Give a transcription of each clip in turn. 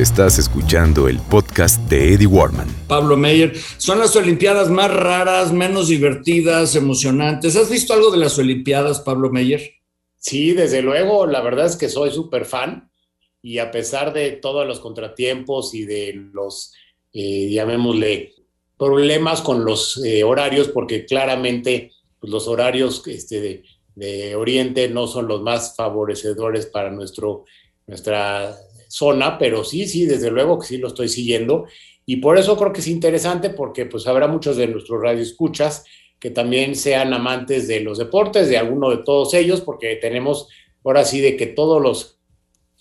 Estás escuchando el podcast de Eddie Warman. Pablo Meyer, son las Olimpiadas más raras, menos divertidas, emocionantes. ¿Has visto algo de las Olimpiadas, Pablo Meyer? Sí, desde luego, la verdad es que soy súper fan y a pesar de todos los contratiempos y de los, eh, llamémosle, problemas con los eh, horarios, porque claramente pues, los horarios este, de, de, Oriente no son los más favorecedores para nuestro, nuestra zona, pero sí, sí, desde luego que sí lo estoy siguiendo. Y por eso creo que es interesante porque pues habrá muchos de nuestros radioescuchas que también sean amantes de los deportes, de alguno de todos ellos, porque tenemos ahora sí de que todos los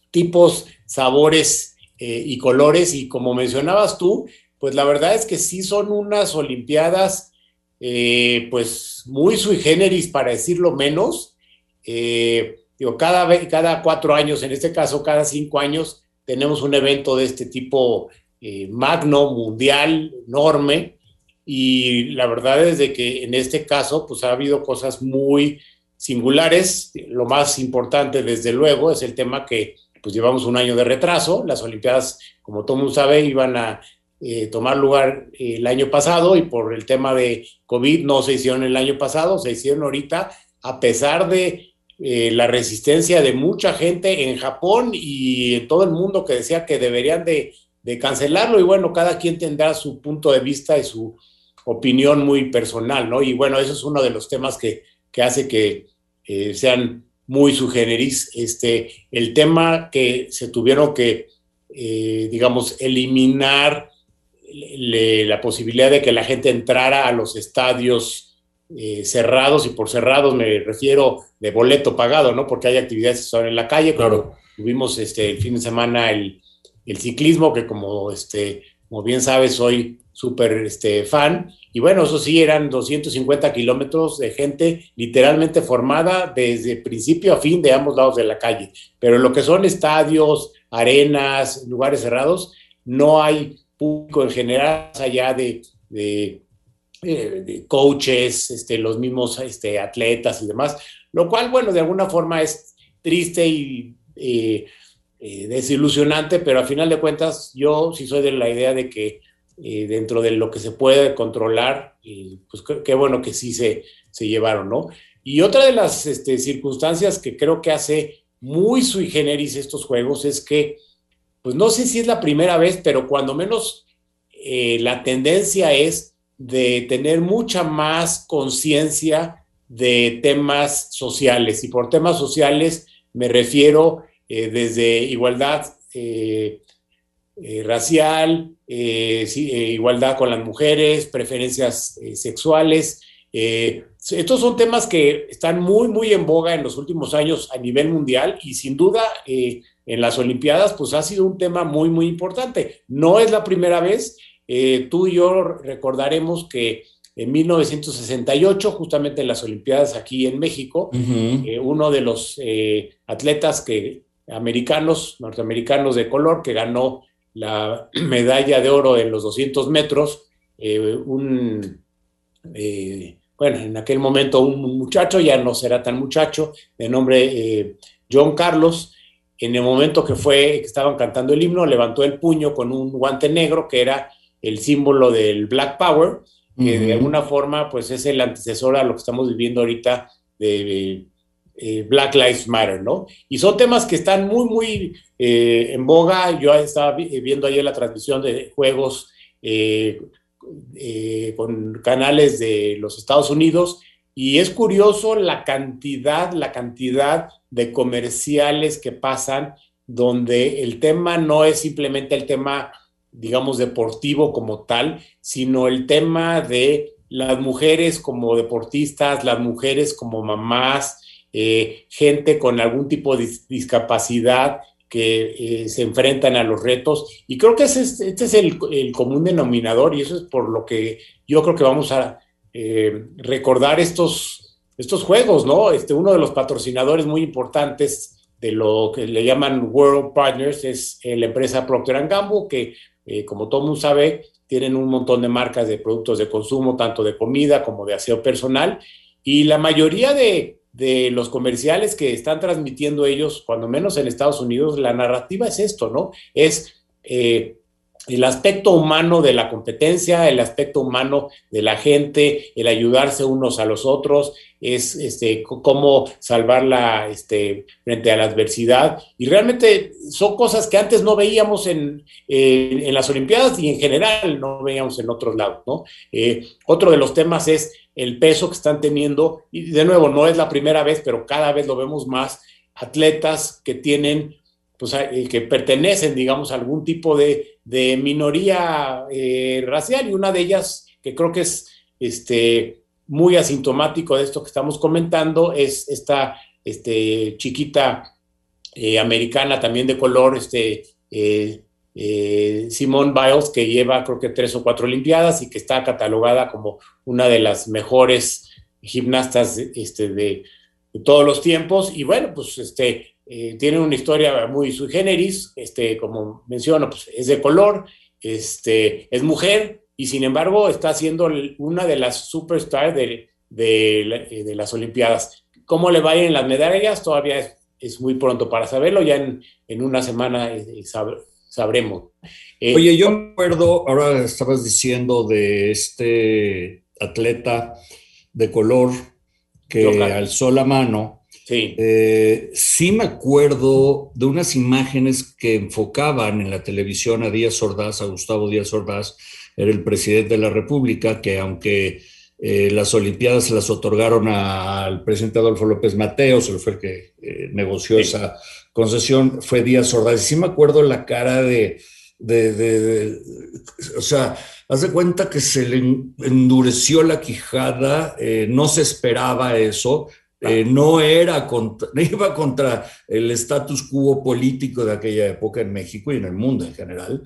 tipos, sabores eh, y colores, y como mencionabas tú, pues la verdad es que sí son unas Olimpiadas, eh, pues muy sui generis, para decirlo menos. Eh, digo, cada, cada cuatro años, en este caso cada cinco años, tenemos un evento de este tipo eh, magno, mundial, enorme, y la verdad es de que en este caso, pues ha habido cosas muy singulares. Lo más importante, desde luego, es el tema que pues llevamos un año de retraso. Las Olimpiadas, como todo mundo sabe, iban a eh, tomar lugar eh, el año pasado y por el tema de COVID no se hicieron el año pasado, se hicieron ahorita, a pesar de eh, la resistencia de mucha gente en Japón y en todo el mundo que decía que deberían de, cancelarlo y bueno, cada quien tendrá su punto de vista y su opinión muy personal, ¿no? Y bueno, eso es uno de los temas que, hace que eh, sean muy sugereris. Este, el tema que se tuvieron que, eh, digamos, eliminar la posibilidad de que la gente entrara a los estadios eh, cerrados, y por cerrados me refiero de boleto pagado, ¿no? Porque hay actividades que son en la calle. Claro. Tuvimos este, el fin de semana el, el ciclismo, que como, este, como bien sabes, soy súper este, fan. Y bueno, eso sí, eran 250 kilómetros de gente literalmente formada desde principio a fin de ambos lados de la calle. Pero lo que son estadios, arenas, lugares cerrados, no hay público en general, allá de, de eh, coaches, este, los mismos este, atletas y demás, lo cual, bueno, de alguna forma es triste y eh, eh, desilusionante, pero a final de cuentas yo sí soy de la idea de que dentro de lo que se puede controlar, pues qué bueno que sí se, se llevaron, ¿no? Y otra de las este, circunstancias que creo que hace muy sui generis estos juegos es que, pues no sé si es la primera vez, pero cuando menos la tendencia es de tener mucha más conciencia de temas sociales. Y por temas sociales me refiero eh, desde igualdad eh, eh, racial, igualdad con las mujeres, preferencias sexuales. estos son temas que están muy, muy en boga en los últimos años a nivel mundial y sin duda en las Olimpiadas pues ha sido un tema muy, muy importante. No es la primera vez eh, tú y yo recordaremos que en 1968, justamente en las Olimpiadas aquí en México, eh, uno de los eh, atletas que, americanos, norteamericanos de color, que ganó la medalla de oro en los 200 metros, un, bueno, en aquel momento un muchacho, ya no será tan muchacho, de nombre John Carlos, en el momento que fue, que estaban cantando el himno, levantó el puño con un guante negro que era el símbolo del Black Power, que de alguna forma pues es el antecesor a lo que estamos viviendo ahorita de, eh, Black Lives Matter, ¿no? Y son temas que están muy, muy eh, en boga. Yo estaba viendo ayer la transmisión de juegos eh, con canales de los Estados Unidos y es curioso la cantidad, la cantidad de comerciales que pasan donde el tema no es simplemente el tema digamos, deportivo como tal, sino el tema de las mujeres como deportistas, las mujeres como mamás, eh, gente con algún tipo de discapacidad que eh, se enfrentan a los retos. Y creo que este es el, común denominador y eso es por lo que yo creo que vamos a eh, recordar estos, estos juegos, ¿no? Este, uno de los patrocinadores muy importantes de lo que le llaman World Partners es la empresa Procter Gamble, que eh, como todo mundo sabe, tienen un montón de marcas de productos de consumo, tanto de comida como de aseo personal, y la mayoría de, los comerciales que están transmitiendo ellos, cuando menos en Estados Unidos, la narrativa es esto, ¿no? Es eh, el aspecto humano de la competencia, el aspecto humano de la gente, el ayudarse unos a los otros, es este, cómo salvarla este, frente a la adversidad. Y realmente son cosas que antes no veíamos en, en las Olimpiadas y en general no veíamos en otros lados. ¿no? Eh, otro de los temas es el peso que están teniendo, y de nuevo, no es la primera vez, pero cada vez lo vemos más, atletas que tienen pues, eh, que pertenecen, digamos, a algún tipo de, de minoría eh, racial y una de ellas, que creo que es este, muy asintomático de esto que estamos comentando, es esta este, chiquita eh, americana también de color, este, Simone Biles, que lleva creo que tres o cuatro Olimpiadas y que está catalogada como una de las mejores gimnastas este, de, de todos los tiempos. Y bueno, pues este, eh, tienen una historia muy sui generis, este, como menciono, pues es de color, este, es mujer y sin embargo está siendo una de las superstars de, de, eh, de las Olimpiadas. ¿Cómo le vayan las medallas? Todavía es, es, muy pronto para saberlo, ya en, en una semana eh, sab, sabremos. Eh, Oye, yo me acuerdo, ahora estabas diciendo de este atleta de color que alzó la mano Sí. Eh, sí me acuerdo de unas imágenes que enfocaban en la televisión a Díaz Ordaz, a Gustavo Díaz Ordaz, era el presidente de la República, que aunque eh, las Olimpiadas se las otorgaron al presidente Adolfo López Mateos, él fue el que eh, negoció sí. esa concesión, fue Díaz Ordaz. Sí me acuerdo la cara de, de, de, de o sea, haz de cuenta que se le endureció la quijada, eh, no se esperaba eso, eh, no era contra, iba contra el status quo político de aquella época en México y en el mundo en general.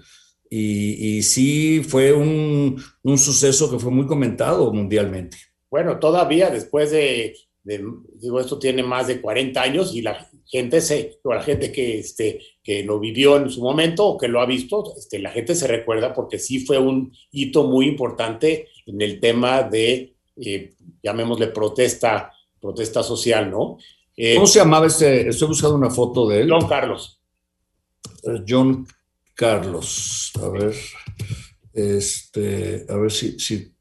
Y, y sí fue un, un, suceso que fue muy comentado mundialmente. Bueno, todavía después de, de, digo, esto tiene más de 40 años y la gente se, o la gente que, este, que lo vivió en su momento o que lo ha visto, este, la gente se recuerda porque sí fue un hito muy importante en el tema de, eh, llamémosle protesta protesta social, ¿no? Eh, ¿Cómo se llamaba este? Estoy buscando una foto de él. John Carlos. Uh, John Carlos. A ver, este, a ver si, si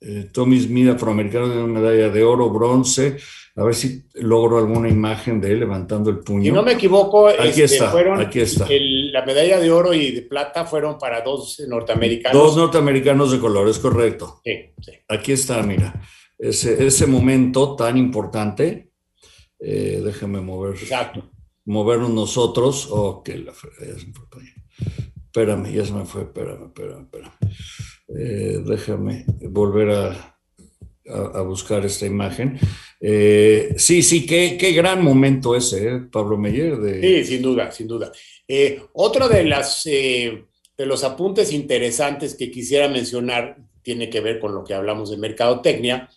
eh, Tommy Smith, afroamericano, de una medalla de oro, bronce. A ver si logro alguna imagen de él levantando el puño. Si no me equivoco, aquí este, está, fueron aquí está. El, la medalla de oro y de plata fueron para dos norteamericanos. Dos norteamericanos de color, es correcto. Sí, sí. Aquí está, mira ese, ese momento tan importante. Eh, déjame mover. Exacto. Movernos nosotros. Oh, que la ya se me fue. Espérame, ya se me fue. Espérame, espérame, espérame. Eh, déjame volver a, a, a, buscar esta imagen. Eh, sí, sí, qué, qué, gran momento ese, ¿eh? Pablo Meyer. De... Sí, sin duda, sin duda. Eh, otro de, las, de los apuntes interesantes que quisiera mencionar tiene que ver con lo que hablamos de mercadotecnia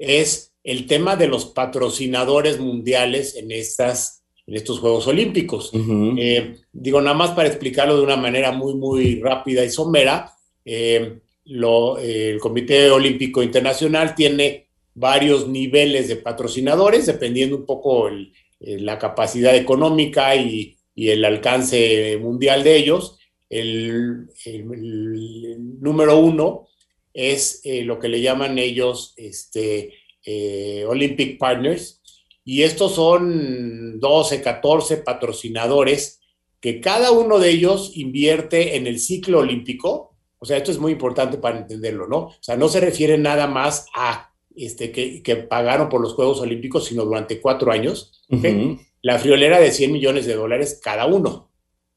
es el tema de los patrocinadores mundiales en, estas, en estos Juegos Olímpicos. Uh -huh. eh, digo, nada más para explicarlo de una manera muy, muy rápida y somera, eh, lo, eh, el Comité Olímpico Internacional tiene varios niveles de patrocinadores, dependiendo un poco el, la capacidad económica y, y, el alcance mundial de ellos. El, el, el número uno es eh, lo que le llaman ellos este, eh, Olympic Partners, y estos son 12, 14 patrocinadores que cada uno de ellos invierte en el ciclo olímpico. O sea, esto es muy importante para entenderlo, ¿no? O sea, no se refiere nada más a este, que, que pagaron por los Juegos Olímpicos, sino durante cuatro años. ¿okay? Uh -huh. La friolera de 100 millones de dólares cada uno.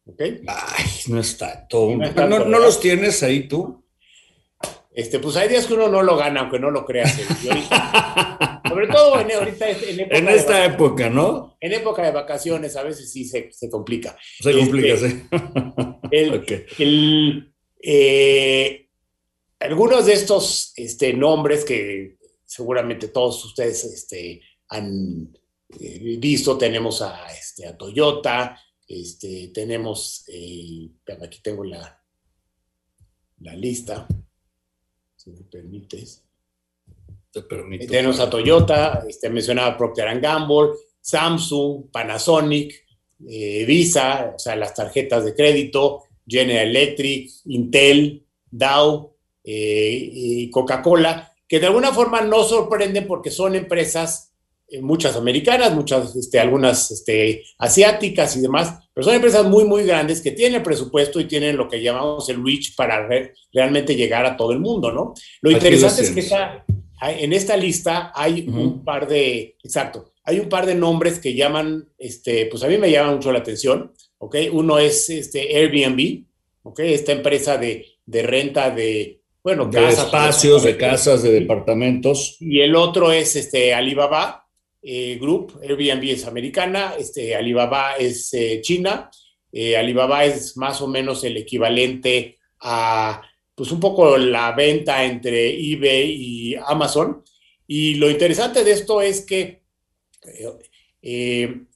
¿okay? Ay, no está todo. ¿No, ¿No, los tienes ahí tú? Este, pues hay días que uno no lo gana, aunque no lo creas. Ahorita, sobre todo en, ahorita, en, época en esta época, ¿no? En época de vacaciones a veces sí se, se complica. Se este, complica, sí. El, okay. el, eh, algunos de estos este, nombres que seguramente todos ustedes este, han eh, visto, tenemos a, este, a Toyota, este, tenemos, eh, aquí tengo la, la lista si me permites. Te permito. Tenemos a Toyota, este, mencionaba Procter Gamble, Samsung, Panasonic, eh, Visa, o sea, las tarjetas de crédito, General Electric, Intel, Dow eh, y Coca-Cola, que de alguna forma no sorprenden porque son empresas, eh, muchas americanas, muchas, este, algunas este, asiáticas y demás, pero son empresas muy, muy grandes que tienen el presupuesto y tienen lo que llamamos el reach para realmente llegar a todo el mundo, ¿no? Lo interesante es que en esta lista hay un par de, exacto, hay un par de nombres que llaman, este, pues a mí me llama mucho la atención, ¿ok? Uno es este Airbnb, ¿ok? Esta empresa de, de renta de, bueno, de espacios, de casas, de departamentos. Y el otro es este Alibaba eh, Group, Airbnb es americana, este Alibaba es eh, China, eh, Alibaba es más o menos el equivalente a, pues un poco la venta entre eBay y Amazon. Y lo interesante de esto es que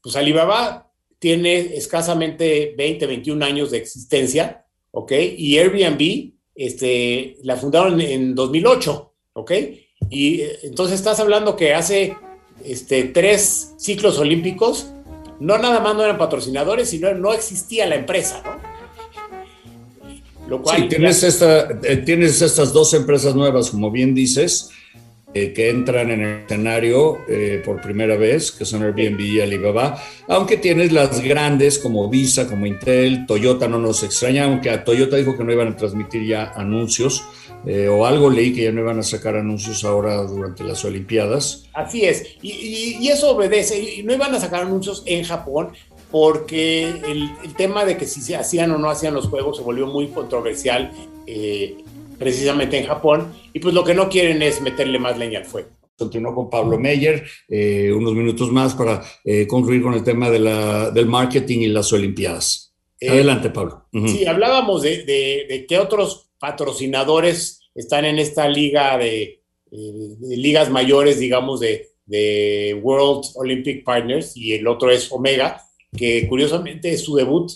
pues Alibaba tiene escasamente 20, 21 años de existencia, ¿ok? Y Airbnb este, la fundaron en 2008, ¿ok? Y entonces estás hablando que hace este, tres ciclos olímpicos, no nada más no eran patrocinadores, sino no existía la empresa, ¿no? Lo cual sí, tienes, esta, eh, tienes estas dos empresas nuevas, como bien dices, eh, que entran en el escenario eh, por primera vez, que son Airbnb y Alibaba, aunque tienes las grandes como Visa, como Intel, Toyota no nos extraña, aunque a Toyota dijo que no iban a transmitir ya anuncios, eh, o algo leí que ya no iban a sacar anuncios ahora durante las Olimpiadas. Así es, y, eso obedece, y no iban a sacar anuncios en Japón, porque el, tema de que si se hacían o no hacían los juegos se volvió muy controversial precisamente en Japón, y pues lo que no quieren es meterle más leña al fuego. Continuó con Pablo Meyer, eh, unos minutos más para eh, concluir con el tema de la, del marketing y las Olimpiadas. Eh, Adelante, Pablo. Sí, hablábamos de, de, qué otros patrocinadores están en esta liga de, ligas mayores, digamos, de, de World Olympic Partners, y el otro es Omega, que curiosamente es su debut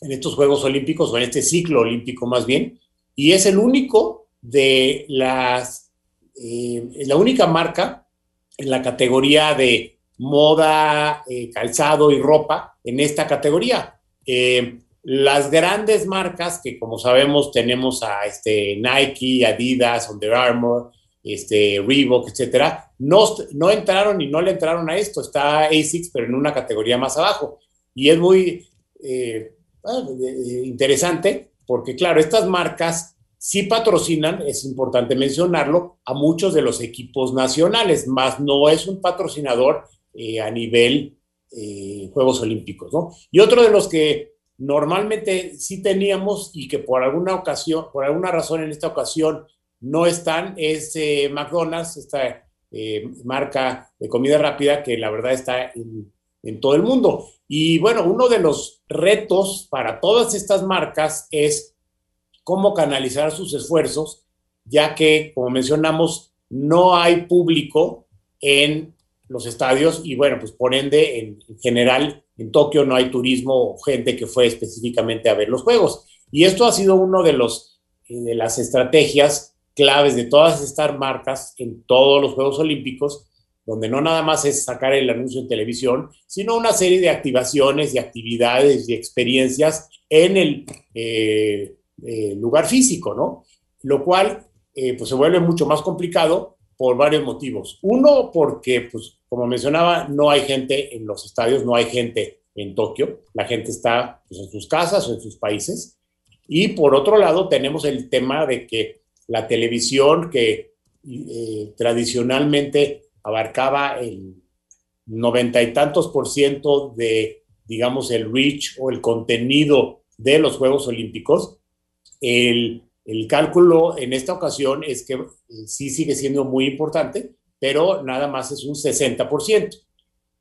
en estos Juegos Olímpicos, o en este ciclo olímpico más bien, y es el único de las, eh, la única marca en la categoría de moda, eh, calzado y ropa en esta categoría. Eh, las grandes marcas que como sabemos tenemos a este, Nike, Adidas, Under Armour, este, Reebok, etcétera, no, no entraron y no le entraron a esto. Está ASICS, pero en una categoría más abajo. Y es muy ah, interesante porque claro, estas marcas sí patrocinan, es importante mencionarlo, a muchos de los equipos nacionales, más no es un patrocinador eh, a nivel eh, Juegos Olímpicos, ¿no? Y otro de los que normalmente sí teníamos y que por alguna ocasión, por alguna razón en esta ocasión no están, es eh, McDonald's, esta marca de comida rápida que la verdad está en todo el mundo. Y bueno, uno de los retos para todas estas marcas es cómo canalizar sus esfuerzos, ya que, como mencionamos, no hay público en los estadios y bueno, pues por ende, en, general, en Tokio no hay turismo o gente que fue específicamente a ver los Juegos. Y esto ha sido uno de, los, eh, de las estrategias claves de todas estas marcas en todos los Juegos Olímpicos donde no nada más es sacar el anuncio en televisión, sino una serie de activaciones y actividades y experiencias en el eh, eh, lugar físico, ¿no? Lo cual pues se vuelve mucho más complicado por varios motivos. Uno, porque, pues, como mencionaba, no hay gente en los estadios, no hay gente en Tokio, la gente está pues, en sus casas o en sus países. Y por otro lado, tenemos el tema de que la televisión que tradicionalmente abarcaba el noventa y tantos por ciento de, digamos, el reach o el contenido de los Juegos Olímpicos, el, el cálculo en esta ocasión es que eh, sí sigue siendo muy importante, pero nada más es un 60%.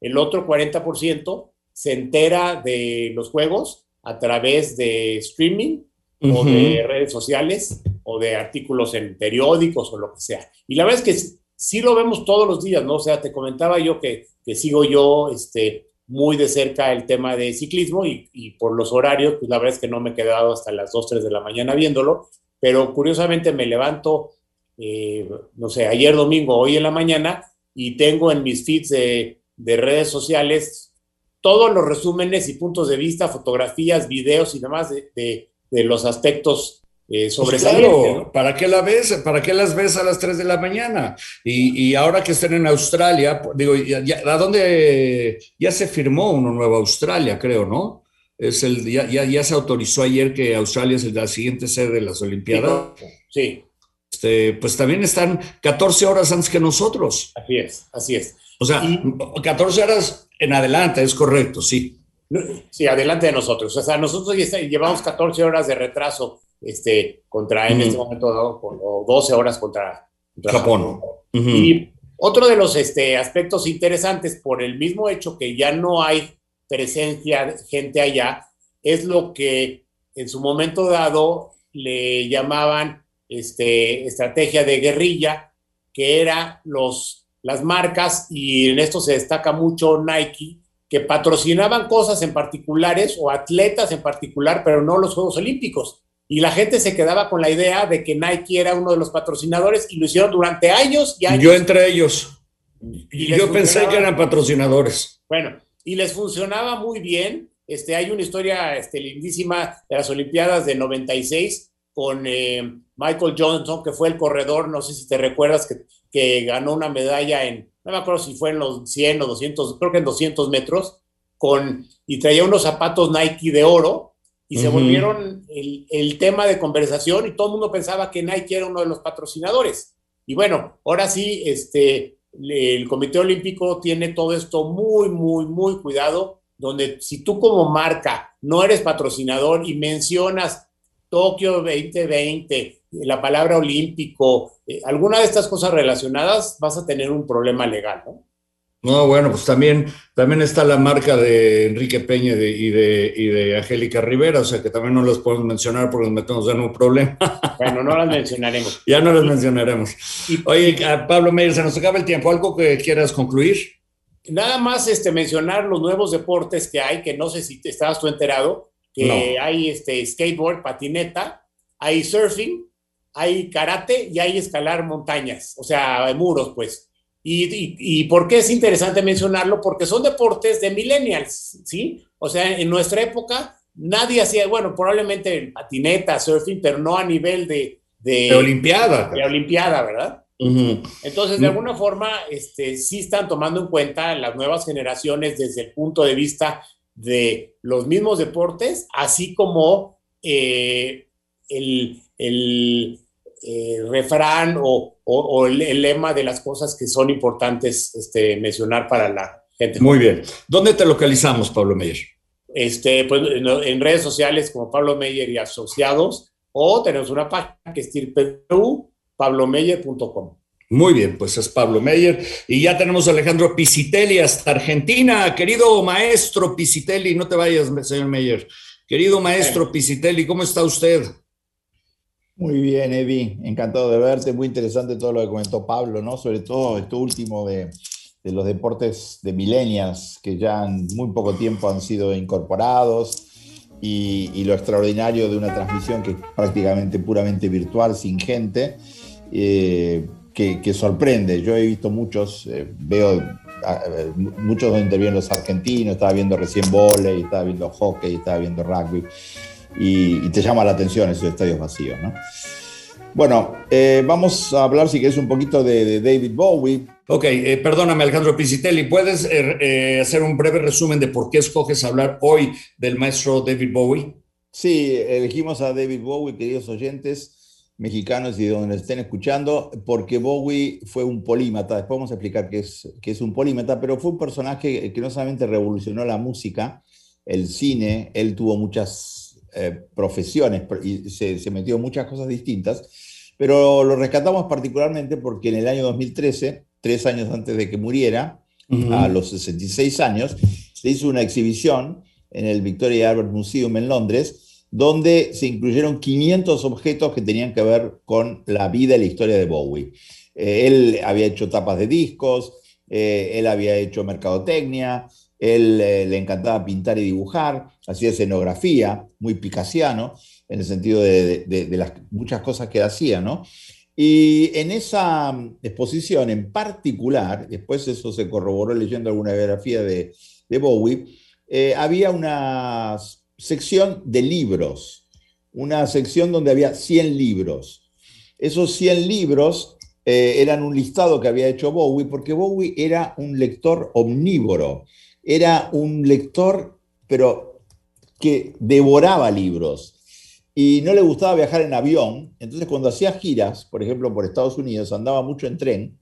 El otro 40% se entera de los juegos a través de streaming o de redes sociales o de artículos en periódicos o lo que sea. Y la verdad es que sí lo vemos todos los días, ¿no? O sea, te comentaba yo que, que sigo yo este, muy de cerca el tema de ciclismo y, y, por los horarios, pues la verdad es que no me he quedado hasta las 2, 3 de la mañana viéndolo, pero curiosamente me levanto, eh, no sé, ayer domingo, hoy en la mañana, y tengo en mis feeds de, de redes sociales todos los resúmenes y puntos de vista, fotografías, videos y demás de, de, de los aspectos eh, pues sobresalientes. ¿Para qué la ves? ¿Para qué las ves a las 3 de la mañana? Y, y ahora que estén en Australia, digo, ya, ¿a dónde ya se firmó uno nuevo Australia, creo, no? Es el, ya, ya, ya, se autorizó ayer que Australia es la siguiente sede de las Olimpiadas. Sí. Este, pues también están 14 horas antes que nosotros. Así es, así es. O sea, 14 horas en adelante, es correcto, sí. Sí, adelante de nosotros. O sea, nosotros ya llevamos 14 horas de retraso este, contra, en este momento, o 12 horas contra, Japón. Y otro de los este, aspectos interesantes, por el mismo hecho que ya no hay presencia de gente allá, es lo que en su momento dado le llamaban este, estrategia de guerrilla, que era los, las marcas, y en esto se destaca mucho Nike, que patrocinaban cosas en particulares o atletas en particular, pero no los Juegos Olímpicos. Y la gente se quedaba con la idea de que Nike era uno de los patrocinadores y lo hicieron durante años y años. Yo entre ellos. Y yo pensé que eran patrocinadores. Bueno, y les funcionaba muy bien. Este, hay una historia este, lindísima de las Olimpiadas de 96 con eh, Michael Johnson, que fue el corredor, no sé si te recuerdas, que, que ganó una medalla en, no me acuerdo si fue en los 100 o 200, creo que en 200 metros, con, y traía unos zapatos Nike de oro, y se volvieron el, el, tema de conversación y todo el mundo pensaba que Nike era uno de los patrocinadores. Y bueno, ahora sí, este, el Comité Olímpico tiene todo esto muy, muy, muy cuidado, donde si tú como marca no eres patrocinador y mencionas Tokio 2020, la palabra olímpico, eh, alguna de estas cosas relacionadas, vas a tener un problema legal, ¿no? No, bueno, pues también, también está la marca de Enrique Peña y de, y de, Angélica Rivera, o sea que también no las podemos mencionar porque nos metemos en un problema. Bueno, no las mencionaremos. ya no las mencionaremos. Oye, Pablo Meyer, se nos acaba el tiempo. ¿Algo que quieras concluir? Nada más este, mencionar los nuevos deportes que hay, que no sé si te estabas tú enterado, que hay este, skateboard, patineta, hay surfing, hay karate y hay escalar montañas, o sea, muros, pues. Y, por qué es interesante mencionarlo? Porque son deportes de millennials, ¿sí? O sea, en nuestra época nadie hacía, bueno, probablemente patineta, surfing, pero no a nivel de... De, Olimpiada. De Olimpiada, ¿verdad? Entonces, de alguna forma, este, sí están tomando en cuenta las nuevas generaciones desde el punto de vista de los mismos deportes, así como eh, el, el eh, refrán o, el, lema de las cosas que son importantes este, mencionar para la gente. Muy bien. ¿Dónde te localizamos, Pablo Meyer? Este, pues, en, redes sociales como Pablo Meyer y Asociados, o tenemos una página que es pablomeyer.com. Muy bien, pues es Pablo Meyer. Y ya tenemos a Alejandro Pisitelli hasta Argentina. Querido maestro Pisitelli, no te vayas, señor Meyer. Querido maestro Pisitelli, ¿cómo está usted? Muy bien, Evi, encantado de verte, muy interesante todo lo que comentó Pablo, ¿no? Sobre todo esto último de, los deportes de milenias que ya en muy poco tiempo han sido incorporados y, lo extraordinario de una transmisión que es prácticamente puramente virtual, sin gente, eh, que, sorprende. Yo he visto muchos, eh, veo muchos donde intervienen los argentinos, estaba viendo recién volei, estaba viendo hockey, estaba viendo rugby y, te llama la atención esos estadios vacíos. ¿no? Bueno, eh, vamos a hablar, si quieres, un poquito de, David Bowie. Ok, eh, perdóname Alejandro Pisitelli, ¿puedes eh, hacer un breve resumen de por qué escoges hablar hoy del maestro David Bowie? Sí, elegimos a David Bowie, queridos oyentes mexicanos y de donde estén escuchando, porque Bowie fue un polímata, después vamos a explicar qué es, qué es un polímata, pero fue un personaje que no solamente revolucionó la música, el cine, él tuvo muchas eh, profesiones y se, metió en muchas cosas distintas, pero lo rescatamos particularmente porque en el año 2013, tres años antes de que muriera, a los 66 años, se hizo una exhibición en el Victoria Albert Museum en Londres, donde se incluyeron 500 objetos que tenían que ver con la vida y la historia de Bowie. Eh, él había hecho tapas de discos, eh, él había hecho mercadotecnia, él eh, le encantaba pintar y dibujar, hacía escenografía, muy picasiano, en el sentido de, muchas cosas que hacía, ¿no? Y en esa mm, exposición en particular, después eso se corroboró leyendo alguna biografía de, Bowie, eh, había una sección de libros. una sección donde había 100 libros. Esos 100 libros eh, eran un listado que había hecho Bowie, porque Bowie era un lector omnívoro, era un lector, pero que devoraba libros y no le gustaba viajar en avión. Entonces, cuando hacía giras, por ejemplo, por Estados Unidos, andaba mucho en tren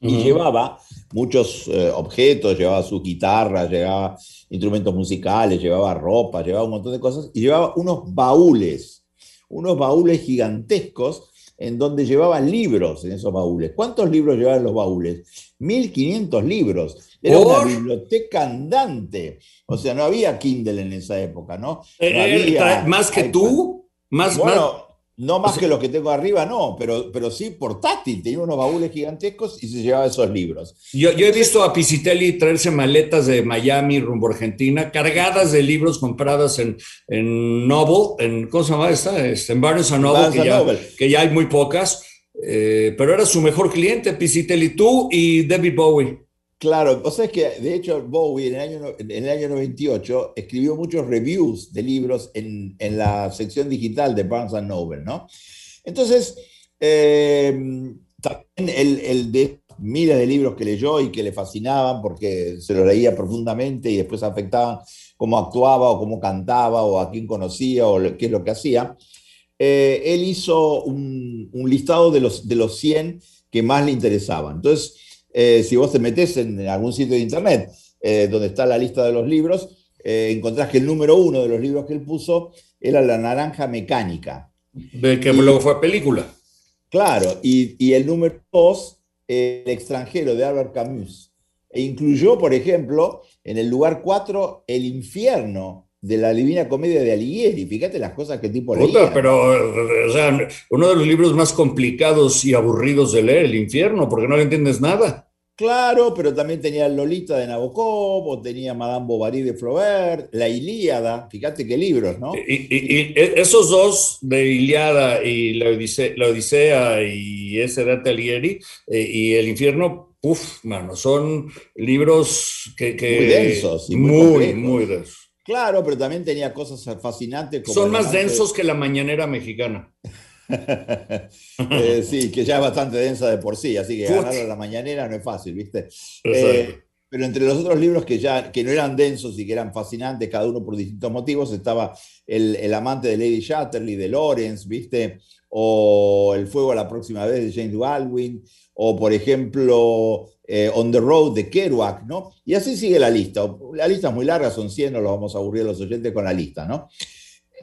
y llevaba muchos eh, objetos, llevaba su guitarra, llevaba instrumentos musicales, llevaba ropa, llevaba un montón de cosas y llevaba unos baúles, unos baúles gigantescos en donde llevaba libros en esos baúles. ¿Cuántos libros llevaban los baúles? 1500 libros. Era una biblioteca andante. O sea, no había Kindle en esa época, ¿no? Eh, eh, ¿Más que tú? Más, bueno, no más que los que tengo arriba, no, pero, pero sí portátil. Tenía unos baúles gigantescos y se llevaba esos libros. Yo, yo he visto a Pisitelli traerse maletas de Miami rumbo Argentina cargadas de libros compradas en, en Noble, en, ¿cómo se llama esta? Este, en Barnes Noble, que ya, que ya, hay muy pocas. Eh, pero era su mejor cliente, Pisitelli, tú y David Bowie. Claro, o sea, es que de hecho Bowie en el año, en el año 98 escribió muchos reviews de libros en, en la sección digital de Barnes Noble, ¿no? Entonces, eh, también el, el, de miles de libros que leyó y que le fascinaban porque se los leía profundamente y después afectaban cómo actuaba o cómo cantaba o a quién conocía o qué es lo que hacía, eh, él hizo un, listado de los, de los 100 que más le interesaban. Entonces, eh, si vos te metés en algún sitio de internet eh, donde está la lista de los libros, eh, encontrás que el número uno de los libros que él puso era La Naranja Mecánica. De que luego fue película. Claro, y, y el número dos, El extranjero de Albert Camus. E incluyó, por ejemplo, en el lugar cuatro, El infierno de la Divina Comedia de Alighieri. Fíjate las cosas que tipo leía. Pero, o sea, uno de los libros más complicados y aburridos de leer, El infierno, porque no le entiendes nada. Claro, pero también tenía Lolita de Nabokov, o tenía Madame Bovary de Flaubert, La Ilíada, fíjate qué libros, ¿no? Y, esos dos, de Ilíada y La Odisea, y ese de Alighieri, eh, y El infierno, uff, mano, son libros que... muy densos. Y muy, muy densos. Claro, pero también tenía cosas fascinantes. Como Son más densos que la mañanera mexicana. Eh, sí, que ya es bastante densa de por sí, así que ganar a la mañanera no es fácil, ¿viste? Eh, pero entre los otros libros que ya que no eran densos y que eran fascinantes, cada uno por distintos motivos, estaba El, el amante de Lady Chatterley de Lawrence, ¿viste? O El fuego a la próxima vez de James Baldwin, o por ejemplo eh, On the Road de Kerouac, ¿no? Y así sigue la lista. La lista es muy larga, son 100, no lo vamos a aburrir a los oyentes con la lista, ¿no?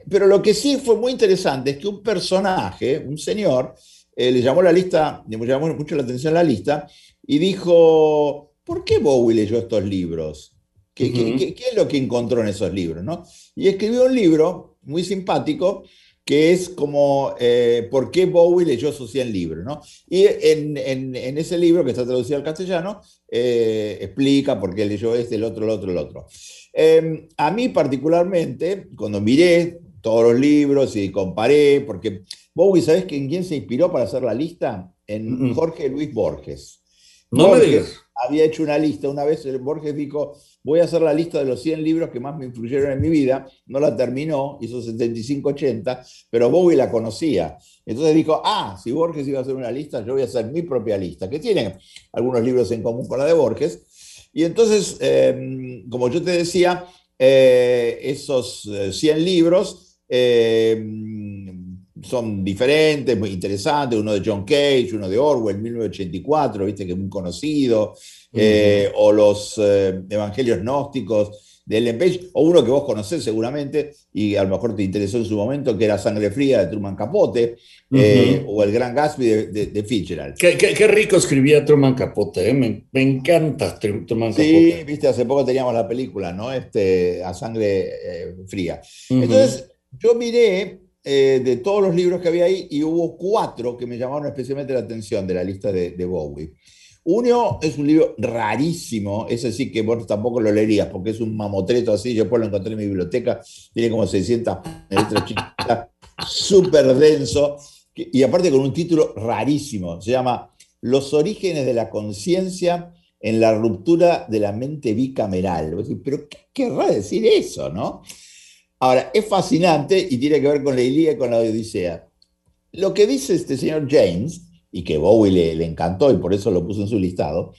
Pero lo que sí fue muy interesante es que un personaje, un señor, eh, le llamó la lista, le llamó mucho la atención la lista, y dijo, ¿por qué Bowie leyó estos libros? ¿Qué, qué, es lo que encontró en esos libros? ¿no? Y escribió un libro muy simpático que es como eh, por qué Bowie leyó sus 100 libros. ¿no? Y en, en, ese libro, que está traducido al castellano, eh, explica por qué leyó este, el otro, el otro, el otro. Em, a mí particularmente, cuando miré todos los libros y comparé, porque Bowie, ¿sabes en quién se inspiró para hacer la lista? En Jorge Luis Borges. No me digas había hecho una lista. Una vez Borges dijo, voy a hacer la lista de los 100 libros que más me influyeron en mi vida. No la terminó, hizo 75-80, pero Bowie la conocía. Entonces dijo, ah, si Borges iba a hacer una lista, yo voy a hacer mi propia lista, que tiene algunos libros en común con la de Borges. Y entonces, em, como yo te decía, eh, esos 100 eh, libros em, son diferentes, muy interesantes, uno de John Cage, uno de Orwell, 1984, viste que es muy conocido, eh, o los eh, Evangelios Gnósticos de Ellen Page, o uno que vos conocés seguramente, y a lo mejor te interesó en su momento, que era Sangre Fría de Truman Capote, eh, o El Gran Gatsby de, de, Fitzgerald. Qué, rico escribía Truman Capote, me, encanta Truman Capote. Sí, viste, hace poco teníamos la película, ¿no? Este, a Sangre Fría. Entonces, yo miré eh, de todos los libros que había ahí y hubo cuatro que me llamaron especialmente la atención de la lista de, Bowie. Uno es un libro rarísimo, ese sí que vos tampoco lo leerías porque es un mamotreto así, yo después lo encontré en mi biblioteca, tiene como 600 letras chiquitas, súper denso, y aparte con un título rarísimo, se llama Los orígenes de la conciencia en la ruptura de la mente bicameral. Pero ¿qué querrá decir eso, no? Ahora, es fascinante y tiene que ver con la Ilíada y con la Odisea. Lo que dice este señor James, y que Bowie le, le encantó y por eso lo puso en su listado,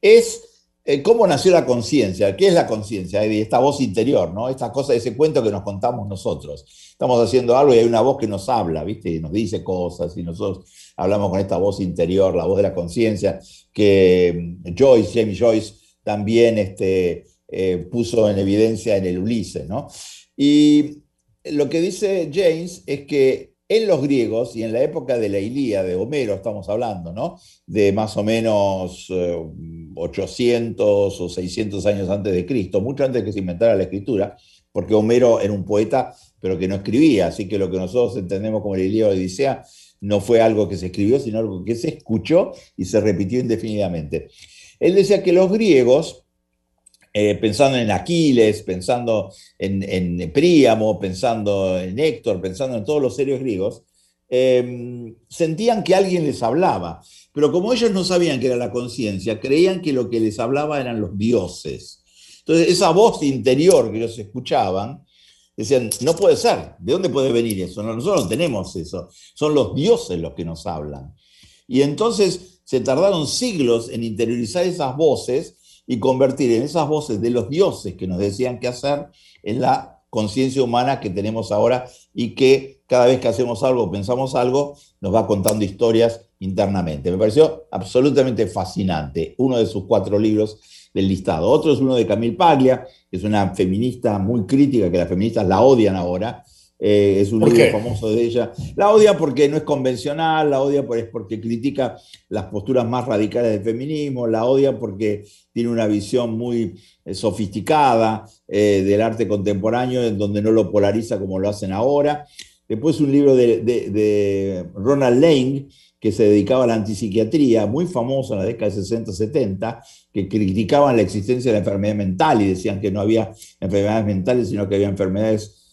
es eh, ¿Cómo nació la conciencia? ¿Qué es la conciencia? Esta voz interior, ¿no? Esta cosa, ese cuento que nos contamos nosotros. Estamos haciendo algo y hay una voz que nos habla, ¿viste? Y nos dice cosas y nosotros hablamos con esta voz interior, la voz de la conciencia, que mm, Joyce, Jamie Joyce, también este, eh, puso en evidencia en el Ulises, ¿no? Y lo que dice James es que en los griegos y en la época de la Ilía, de Homero estamos hablando, ¿no? De más o menos 800 eh, o 600 años antes de Cristo, mucho antes que se inventara la escritura, porque Homero era un poeta, pero que no escribía, así que lo que nosotros entendemos como la Ilíada o Odisea no fue algo que se escribió, sino algo que se escuchó y se repitió indefinidamente. Él decía que los griegos eh, pensando en Aquiles, pensando en, Príamo, pensando en Héctor, pensando en todos los serios griegos, em, sentían que alguien les hablaba. Pero como ellos no sabían que era la conciencia, creían que lo que les hablaba eran los dioses. Entonces, esa voz interior que ellos escuchaban, decían, no puede ser, ¿de dónde puede venir eso? nosotros no tenemos eso, son los dioses los que nos hablan. Y entonces se tardaron siglos en interiorizar esas voces y convertir en esas voces de los dioses que nos decían qué hacer en la conciencia humana que tenemos ahora y que cada vez que hacemos algo, pensamos algo, nos va contando historias internamente. Me pareció absolutamente fascinante, uno de sus cuatro libros del listado. Otro es uno de Camille Paglia, que es una feminista muy crítica, que las feministas la odian ahora, eh, es un libro famoso de ella. La odia porque no es convencional, la odia porque critica las posturas más radicales del feminismo, la odia porque tiene una visión muy eh, sofisticada eh, del arte contemporáneo, en donde no lo polariza como lo hacen ahora. Después un libro de, Ronald Lane, que se dedicaba a la antipsiquiatría, muy famoso en la década de 60-70, que criticaban la existencia de la enfermedad mental y decían que no había enfermedades mentales, sino que había enfermedades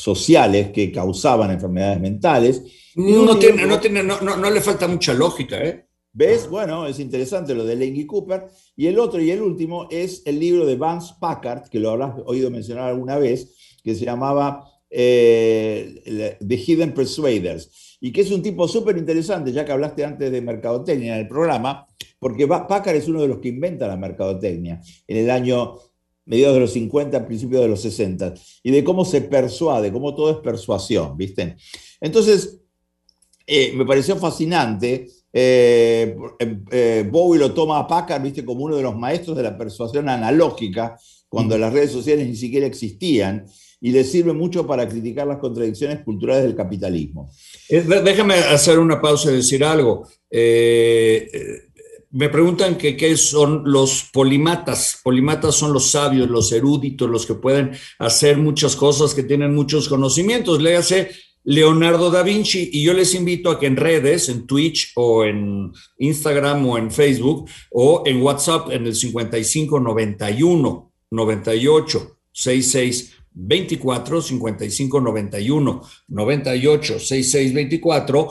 sociales que causaban enfermedades mentales. No, tiene, no, tiene, no, no, le falta mucha lógica, ¿eh? ¿Ves? Bueno, es interesante lo de Lenny Cooper. Y el otro y el último es el libro de Vance Packard, que lo habrás oído mencionar alguna vez, que se llamaba eh, The Hidden Persuaders, y que es un tipo súper interesante, ya que hablaste antes de mercadotecnia en el programa, porque Packard es uno de los que inventa la mercadotecnia en el año mediados de los 50, principios de los 60, y de cómo se persuade, cómo todo es persuasión, ¿viste? Entonces, eh, me pareció fascinante. Eh, eh, Bowie lo toma a Packard, ¿viste? Como uno de los maestros de la persuasión analógica, cuando las redes sociales ni siquiera existían, y le sirve mucho para criticar las contradicciones culturales del capitalismo. Déjame hacer una pausa y decir algo me preguntan que qué son los polimatas. Polimatas son los sabios, los eruditos, los que pueden hacer muchas cosas, que tienen muchos conocimientos. Léase Leonardo da Vinci y yo les invito a que en redes, en Twitch o en Instagram o en Facebook o en WhatsApp en el 55 91 98 66 24 55 91 98 66 24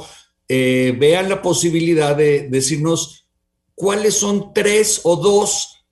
vean la posibilidad de decirnos cuáles son tres o dos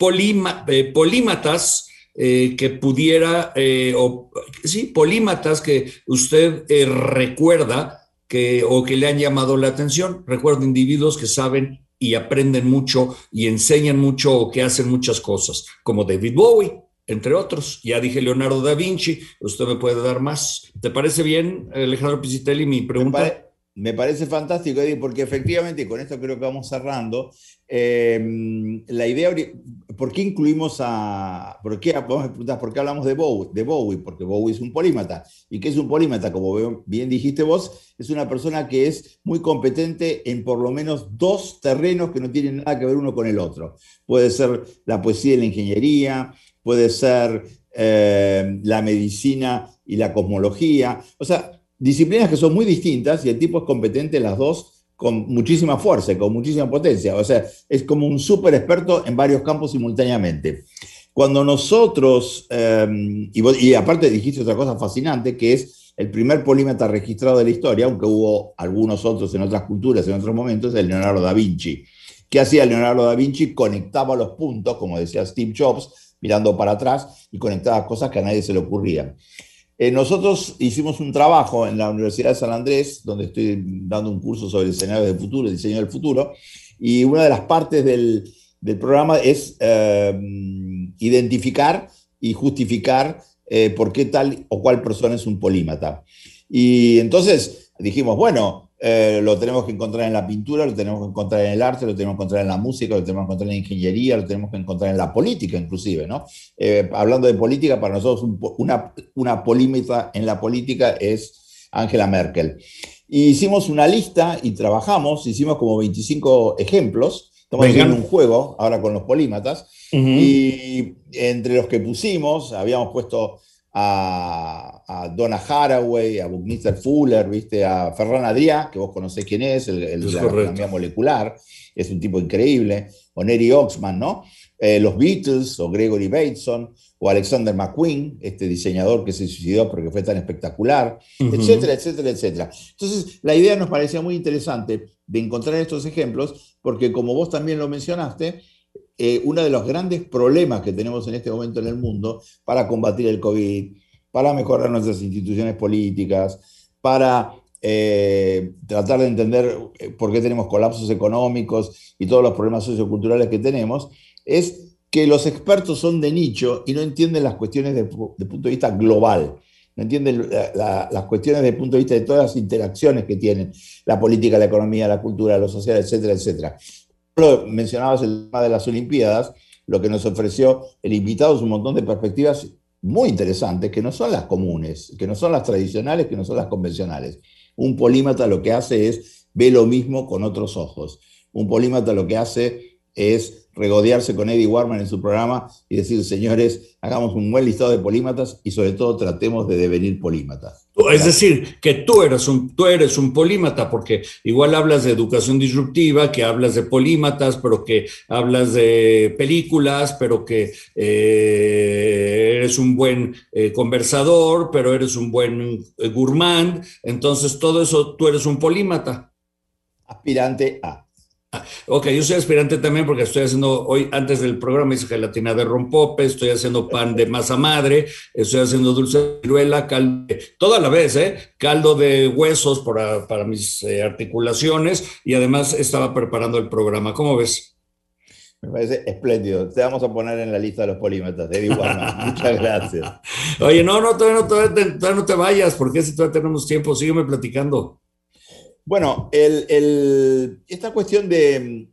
eh, polímatas eh, que pudiera, eh, o, sí, polímatas que usted recuerda que, o que le han llamado la atención. Recuerdo individuos que saben y aprenden mucho y enseñan mucho o que hacen muchas cosas, como David Bowie, entre otros. Ya dije Leonardo da Vinci, usted me puede dar más. ¿Te parece bien, Alejandro Pisitelli, mi pregunta? Me parece fantástico, Eddie, porque efectivamente, con esto creo que vamos cerrando, em, la idea, ¿por qué incluimos a, por qué, ¿por qué hablamos de Bowie, de Bowie? Porque Bowie es un polímata. ¿Y qué es un polímata? Como bien dijiste vos, es una persona que es muy competente en por lo menos dos terrenos que no tienen nada que ver uno con el otro. Puede ser la poesía y la ingeniería, puede ser em, la medicina y la cosmología. O sea, disciplinas que son muy distintas y el tipo es competente en las dos con muchísima fuerza con muchísima potencia. O sea, es como un súper experto en varios campos simultáneamente. Cuando nosotros, em, y, aparte dijiste otra cosa fascinante, que es el primer polímata registrado de la historia, aunque hubo algunos otros en otras culturas, en otros momentos, el Leonardo da Vinci. ¿Qué hacía Leonardo da Vinci? Conectaba los puntos, como decía Steve Jobs, mirando para atrás y conectaba cosas que a nadie se le ocurrían. Eh, nosotros hicimos un trabajo en la Universidad de San Andrés, donde estoy dando un curso sobre escenarios del futuro, diseño del futuro, y una de las partes del, programa es eh, identificar y justificar eh, por qué tal o cual persona es un polímata. Y entonces dijimos, bueno, eh, lo tenemos que encontrar en la pintura, lo tenemos que encontrar en el arte, lo tenemos que encontrar en la música, lo tenemos que encontrar en la ingeniería, lo tenemos que encontrar en la política inclusive, ¿no? Eh, hablando de política, para nosotros una, una polímeta en la política es Angela Merkel. Y hicimos una lista y trabajamos, hicimos como 25 ejemplos, estamos haciendo un juego ahora con los polímatas, y entre los que pusimos, habíamos puesto a, Donna Haraway, a Buckminster Fuller, ¿viste? a Ferran Adrià, que vos conocés quién es, el, de la economía molecular, es un tipo increíble, o Neri Oxman, ¿no? Eh, los Beatles, o Gregory Bateson, o Alexander McQueen, este diseñador que se suicidó porque fue tan espectacular, etcétera, etcétera, etcétera. Entonces, la idea nos parecía muy interesante de encontrar estos ejemplos, porque como vos también lo mencionaste, eh, uno de los grandes problemas que tenemos en este momento en el mundo para combatir el COVID, para mejorar nuestras instituciones políticas, para eh, tratar de entender eh, por qué tenemos colapsos económicos y todos los problemas socioculturales que tenemos, es que los expertos son de nicho y no entienden las cuestiones de, punto de vista global. No entienden las cuestiones desde el punto de vista de todas las interacciones que tienen la política, la economía, la cultura, lo social, etcétera, etcétera. Mencionabas el tema de las Olimpiadas, lo que nos ofreció el invitado es un montón de perspectivas muy interesantes, que no son las comunes, que no son las tradicionales, que no son las convencionales. Un polímata lo que hace es ve lo mismo con otros ojos. Un polímata lo que hace es regodearse con Eddie Warman en su programa y decir, señores, hagamos un buen listado de polímatas y sobre todo tratemos de devenir polímatas. Es decir, que tú eres, un, tú eres un polímata, porque igual hablas de educación disruptiva, que hablas de polímatas, pero que hablas de películas, pero que eh, eres un buen eh, conversador, pero eres un buen eh, gourmand. Entonces, todo eso, tú eres un polímata. Aspirante a. Ok, yo soy aspirante también porque estoy haciendo, hoy antes del programa hice gelatina de rompope, estoy haciendo pan de masa madre, estoy haciendo dulce de ciruela, caldo, toda la vez, ¿eh? Caldo de huesos para, para mis eh, articulaciones y además estaba preparando el programa. ¿Cómo ves? Me parece espléndido. Te vamos a poner en la lista de los polímetros, de Muchas gracias. Oye, no, no, todavía no, todavía, no te vayas, porque si todavía tenemos tiempo, sígueme platicando. Bueno, esta cuestión de,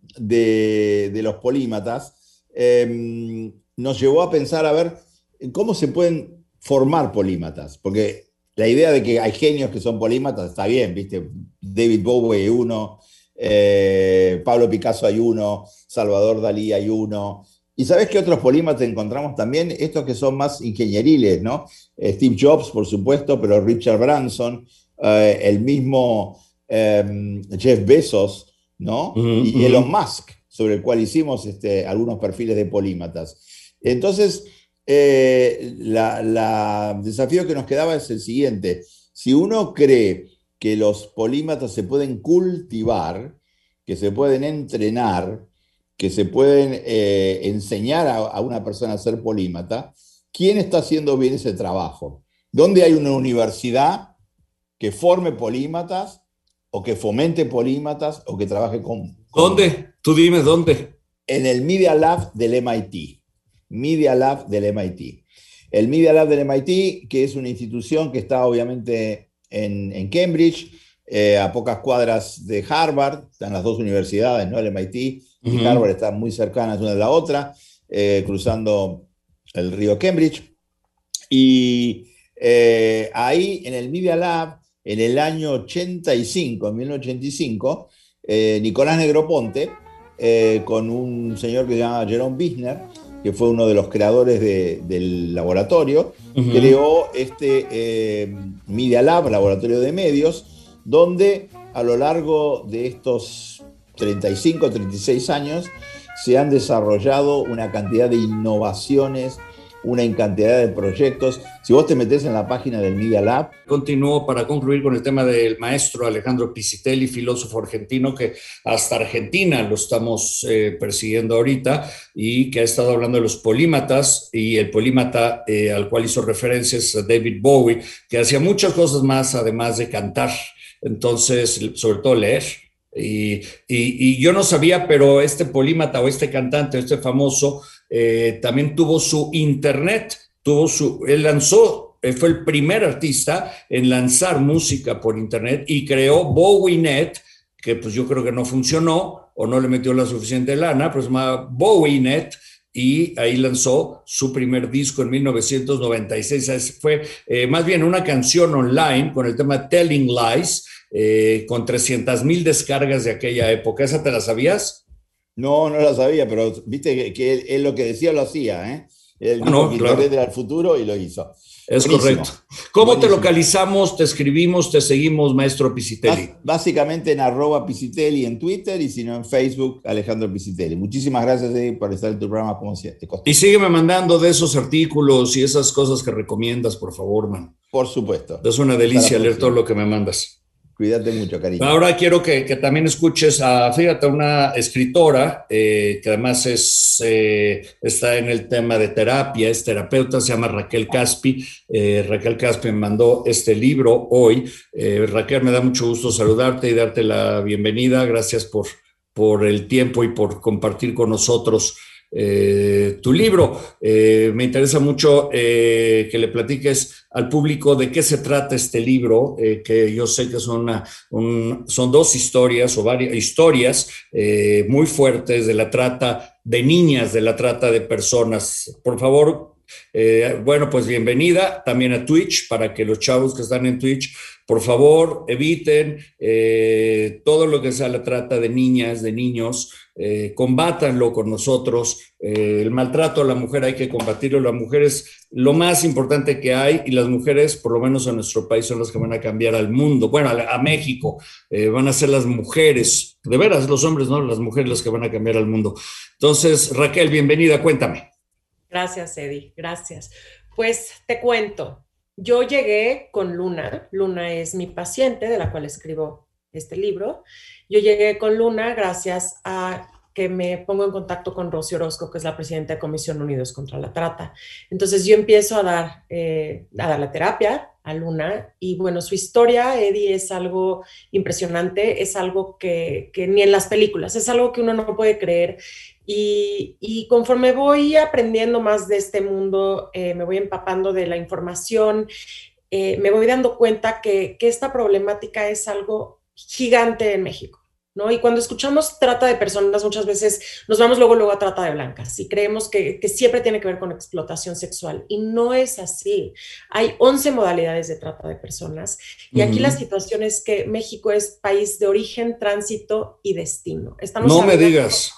los polímatas em, nos llevó a pensar a ver cómo se pueden formar polímatas, porque la idea de que hay genios que son polímatas está bien, ¿viste? David Bowie hay uno, eh, Pablo Picasso hay uno, Salvador Dalí hay uno. ¿Y sabes qué otros polímatas encontramos también? Estos que son más ingenieriles, ¿no? Steve Jobs, por supuesto, pero Richard Branson, eh, el mismo Em, Jeff Bezos, ¿no? y Elon Musk, sobre el cual hicimos este, algunos perfiles de polímatas. Entonces, el eh, desafío que nos quedaba es el siguiente. Si uno cree que los polímatas se pueden cultivar, que se pueden entrenar, que se pueden eh, enseñar a, a, una persona a ser polímata, ¿quién está haciendo bien ese trabajo? ¿Dónde hay una universidad que forme polímatas o que fomente polímatas o que trabaje con, ¿Dónde? Tú dime dónde. En el Media Lab del MIT. Media Lab del MIT. El Media Lab del MIT, que es una institución que está obviamente en, Cambridge, eh, a pocas cuadras de Harvard, están las dos universidades, ¿no? El MIT y Harvard están muy cercanas una de la otra, eh, cruzando el río Cambridge. Y eh, ahí en el Media Lab en el año 85, en 1985, eh, Nicolás Negroponte, eh, con un señor que se llama Jerome Bisner, que fue uno de los creadores del laboratorio, creó este eh, Media Lab, laboratorio de medios, donde a lo largo de estos 35, 36 años se han desarrollado una cantidad de innovaciones una cantidad de proyectos. Si vos te metes en la página del Media Lab. Continúo para concluir con el tema del maestro Alejandro Pisitelli, filósofo argentino, que hasta Argentina lo estamos eh, persiguiendo ahorita y que ha estado hablando de los polímatas y el polímata eh, al cual hizo referencias a David Bowie, que hacía muchas cosas más además de cantar. Entonces, sobre todo leer. Y, y, yo no sabía, pero este polímata o este cantante, este famoso, eh, también tuvo su internet, tuvo su, él lanzó, fue el primer artista en lanzar música por internet y creó BowieNet, que pues yo creo que no funcionó o no le metió la suficiente lana, pero se llama BowieNet y ahí lanzó su primer disco en 1996. Fue eh, más bien una canción online con el tema Telling Lies, eh, con 300 mil descargas de aquella época. ¿Esa te la sabías? No, no la sabía, pero viste que, él, lo que decía lo hacía, ¿eh? Él ah, dijo que claro. era el futuro y lo hizo. Es correcto. ¿Cómo te localizamos, te escribimos, te seguimos, maestro Pisitelli? básicamente en arroba Pisitelli en Twitter y si no en Facebook, Alejandro Pisitelli. Muchísimas gracias por estar en tu programa como siempre. Y sígueme mandando de esos artículos y esas cosas que recomiendas, por favor, man. Por supuesto. Es una delicia leer todo lo que me mandas. Cuídate mucho, cariño. Ahora quiero que, también escuches a, fíjate, una escritora eh, que además es, eh, está en el tema de terapia, es terapeuta, se llama Raquel Caspi. Eh, Raquel Caspi me mandó este libro hoy. Raquel, me da mucho gusto saludarte y darte la bienvenida. Gracias por, por el tiempo y por compartir con nosotros eh, tu libro. Eh, me interesa mucho eh, que le platiques al público de qué se trata este libro, que yo sé que son, son dos historias o varias historias muy fuertes de la trata de niñas, de la trata de personas. Por favor, bueno, pues bienvenida también a Twitch para que los chavos que están en Twitch por favor, eviten todo lo que sea la trata de niñas, de niños, eh, combátanlo con nosotros. Eh, el maltrato a la mujer hay que combatirlo. La mujer es lo más importante que hay y las mujeres, por lo menos en nuestro país, son las que van a cambiar al mundo. Bueno, a, México van a ser las mujeres, de veras, los hombres, no, las mujeres las que van a cambiar al mundo. Entonces, Raquel, bienvenida, cuéntame. Gracias, Eddie, gracias. Pues te cuento, yo llegué con Luna, Luna es mi paciente de la cual escribo este libro. Yo llegué con Luna gracias a que me pongo en contacto con Rosy Orozco, que es la presidenta de Comisión Unidos contra la Trata. Entonces yo empiezo a dar, eh, a dar la terapia a Luna y bueno, su historia, Eddie, es algo impresionante, es algo que, que ni en las películas, es algo que uno no puede creer y, conforme voy aprendiendo más de este mundo, eh, me voy empapando de la información, eh, me voy dando cuenta que, esta problemática es algo gigante en México. ¿No? Y cuando escuchamos trata de personas, muchas veces nos vamos luego, luego a trata de blancas y creemos que, siempre tiene que ver con explotación sexual. Y no es así. Hay 11 modalidades de trata de personas. Y aquí la situación es que México es país de origen, tránsito y destino. Estamos no me digas.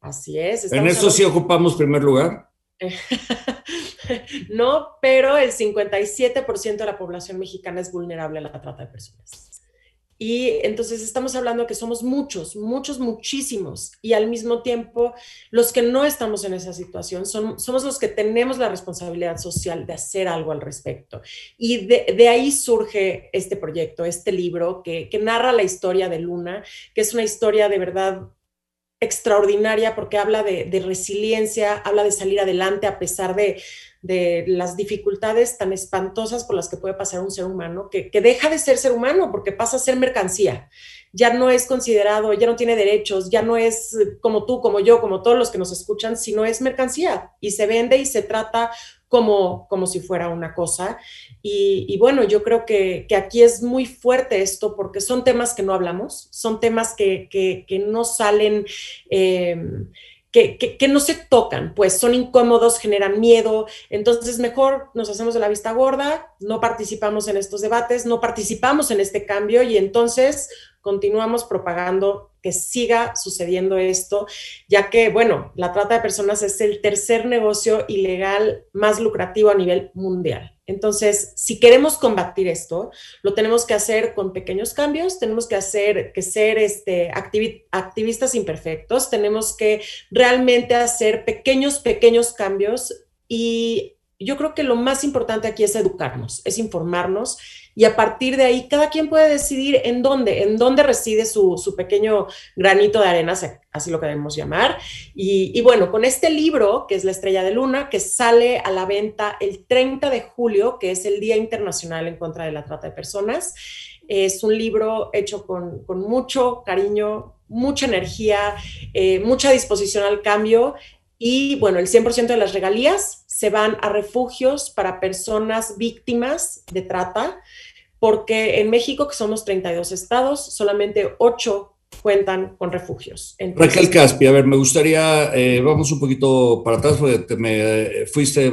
Así es. ¿En eso sí ocupamos primer lugar? no, pero el 57% de la población mexicana es vulnerable a la trata de personas. Y entonces estamos hablando que somos muchos, muchos, muchísimos. Y al mismo tiempo, los que no estamos en esa situación son, somos los que tenemos la responsabilidad social de hacer algo al respecto. Y de, ahí surge este proyecto, este libro que, que narra la historia de Luna, que es una historia de verdad extraordinaria porque habla de, resiliencia, habla de salir adelante a pesar de, las dificultades tan espantosas por las que puede pasar un ser humano, que, que, deja de ser ser humano porque pasa a ser mercancía. Ya no es considerado, ya no tiene derechos, ya no es como tú, como yo, como todos los que nos escuchan, sino es mercancía y se vende y se trata como, como si fuera una cosa. Y, bueno, yo creo que, aquí es muy fuerte esto porque son temas que no hablamos, son temas que, no salen, em, que, no se tocan, pues son incómodos, generan miedo, entonces mejor nos hacemos de la vista gorda, no participamos en estos debates, no participamos en este cambio y entonces continuamos propagando que siga sucediendo esto, ya que, bueno, la trata de personas es el tercer negocio ilegal más lucrativo a nivel mundial. Entonces, si queremos combatir esto, lo tenemos que hacer con pequeños cambios, tenemos que hacer que ser este, activistas imperfectos, tenemos que realmente hacer pequeños, pequeños cambios y yo creo que lo más importante aquí es educarnos, es informarnos y a partir de ahí cada quien puede decidir en dónde, en dónde reside su, pequeño granito de arena, así lo queremos llamar. Y, y, bueno, con este libro, que es La Estrella de Luna, que sale a la venta el 30 de julio, que es el Día Internacional en contra de la Trata de Personas, es un libro hecho con, con mucho cariño, mucha energía, eh, mucha disposición al cambio y bueno, el 100% de las regalías se van a refugios para personas víctimas de trata, porque en México, que somos 32 estados, solamente 8 cuentan con refugios. Raquel Caspi, a ver, me gustaría, eh, vamos un poquito para atrás, porque me eh, fuiste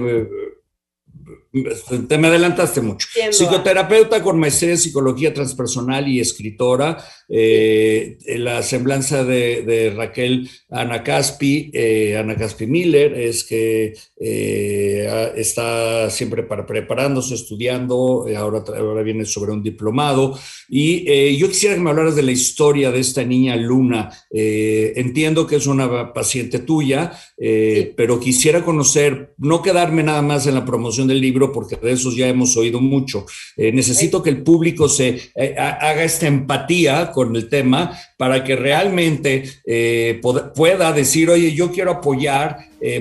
te me adelantaste mucho. Psicoterapeuta con maestría en psicología transpersonal y escritora. Eh, la semblanza de, Raquel Ana Caspi, eh, Ana Caspi Miller, es que eh, está siempre para preparándose, estudiando, ahora, ahora viene sobre un diplomado. Y yo quisiera que me hablaras de la historia de esta niña Luna. entiendo que es una paciente tuya, pero quisiera conocer, no quedarme nada más en la promoción del porque de esos ya hemos oído mucho. Eh, necesito que el público se eh, haga esta empatía con el tema para que realmente eh, pueda decir, oye, yo quiero apoyar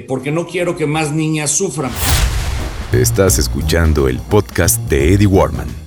porque no quiero que más niñas sufran. Estás escuchando el podcast de Eddie Warman.